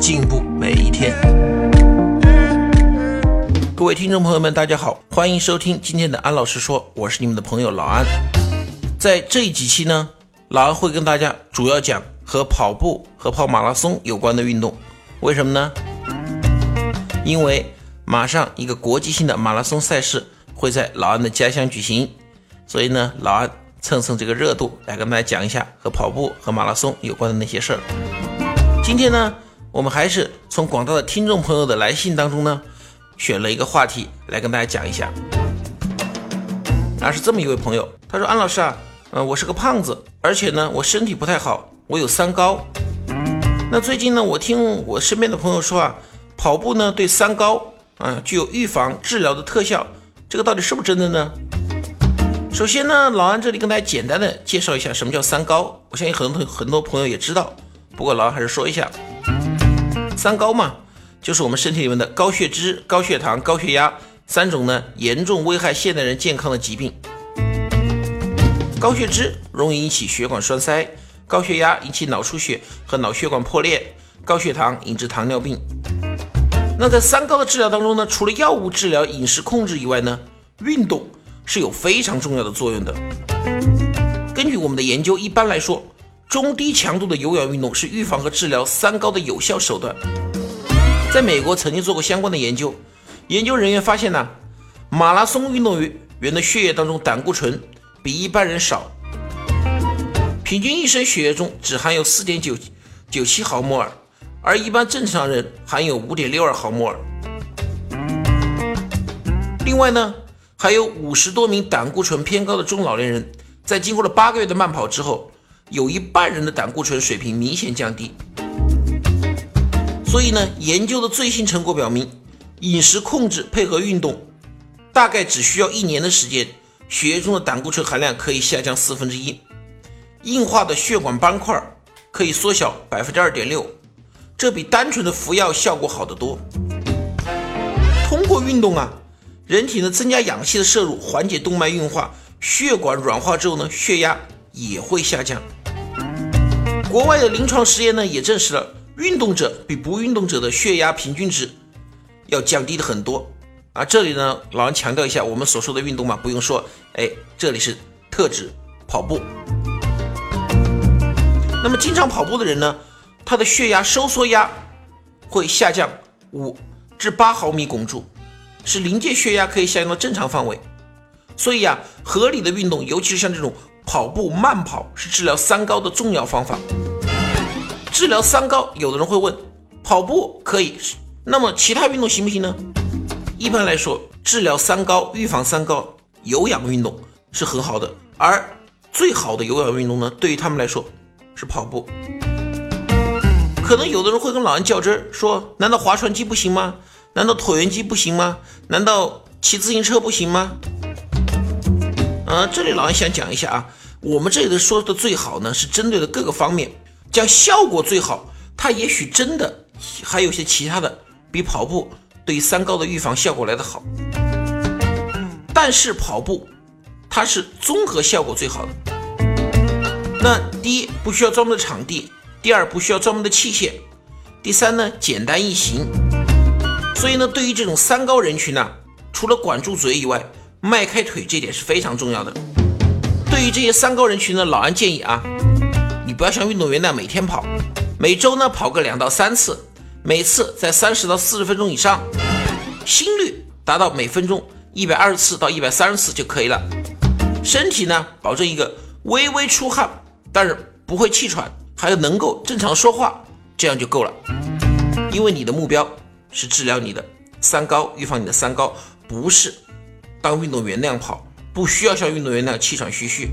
进步每一天。各位听众朋友们，大家好，欢迎收听今天的安老师说，我是你们的朋友老安。在这几期呢，老安会跟大家主要讲和跑步和跑马拉松有关的运动。为什么呢？因为马上一个国际性的马拉松赛事会在老安的家乡举行，所以呢，老安。蹭蹭这个热度，来跟大家讲一下和跑步和马拉松有关的那些事儿。今天呢，我们还是从广大的听众朋友的来信当中呢，选了一个话题来跟大家讲一下。啊，是这么一位朋友，他说：“安老师啊，呃，我是个胖子，而且呢，我身体不太好，我有三高。那最近呢，我听我身边的朋友说啊，跑步呢对三高啊具有预防治疗的特效，这个到底是不是真的呢？”首先呢，老安这里跟大家简单的介绍一下什么叫三高。我相信很多很多朋友也知道，不过老安还是说一下，三高嘛，就是我们身体里面的高血脂、高血糖、高血压三种呢严重危害现代人健康的疾病。高血脂容易引起血管栓塞，高血压引起脑出血和脑血管破裂，高血糖引致糖尿病。那在三高的治疗当中呢，除了药物治疗、饮食控制以外呢，运动。是有非常重要的作用的。根据我们的研究，一般来说，中低强度的有氧运动是预防和治疗三高的有效手段。在美国曾经做过相关的研究，研究人员发现呢，马拉松运动员的血液当中胆固醇比一般人少，平均一升血液中只含有四点九九七毫摩尔，而一般正常人含有五点六二毫摩尔。另外呢。还有五十多名胆固醇偏高的中老年人，在经过了八个月的慢跑之后，有一半人的胆固醇水平明显降低。所以呢，研究的最新成果表明，饮食控制配合运动，大概只需要一年的时间，血液中的胆固醇含量可以下降四分之一，硬化的血管斑块可以缩小百分之二点六，这比单纯的服药效果好得多。通过运动啊。人体呢增加氧气的摄入，缓解动脉硬化，血管软化之后呢，血压也会下降。国外的临床实验呢也证实了，运动者比不运动者的血压平均值要降低的很多。啊，这里呢，老王强调一下，我们所说的运动嘛，不用说，哎，这里是特指跑步。那么经常跑步的人呢，他的血压收缩压会下降五至八毫米汞柱。是临界血压可以下降到正常范围，所以呀，合理的运动，尤其是像这种跑步、慢跑，是治疗三高的重要方法。治疗三高，有的人会问，跑步可以，那么其他运动行不行呢？一般来说，治疗三高、预防三高，有氧运动是很好的，而最好的有氧运动呢，对于他们来说是跑步。可能有的人会跟老人较真，说，难道划船机不行吗？难道椭圆机不行吗？难道骑自行车不行吗？呃，这里老杨想讲一下啊，我们这里的说的最好呢，是针对的各个方面，讲效果最好，它也许真的还有些其他的比跑步对三高的预防效果来得好。但是跑步它是综合效果最好的。那第一不需要专门的场地，第二不需要专门的器械，第三呢简单易行。所以呢，对于这种三高人群呢，除了管住嘴以外，迈开腿这点是非常重要的。对于这些三高人群呢，老安建议啊，你不要像运动员那样每天跑，每周呢跑个两到三次，每次在三十到四十分钟以上，心率达到每分钟一百二十次到一百三十次就可以了。身体呢保证一个微微出汗，但是不会气喘，还有能够正常说话，这样就够了。因为你的目标。是治疗你的三高，预防你的三高，不是当运动员那样跑，不需要像运动员那样气喘吁吁。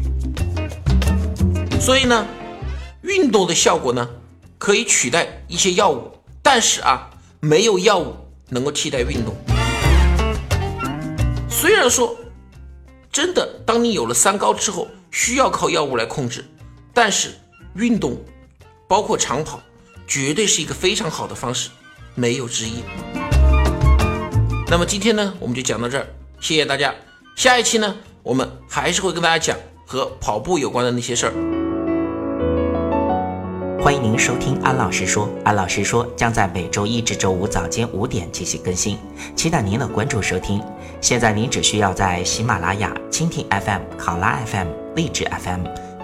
所以呢，运动的效果呢，可以取代一些药物，但是啊，没有药物能够替代运动。虽然说，真的，当你有了三高之后，需要靠药物来控制，但是运动，包括长跑，绝对是一个非常好的方式，没有之一。那么今天呢，我们就讲到这儿，谢谢大家。下一期呢，我们还是会跟大家讲和跑步有关的那些事儿。欢迎您收听安老师说，安老师说将在每周一至周五早间五点进行更新，期待您的关注收听。现在您只需要在喜马拉雅、蜻蜓 FM、考拉 FM、荔枝 FM、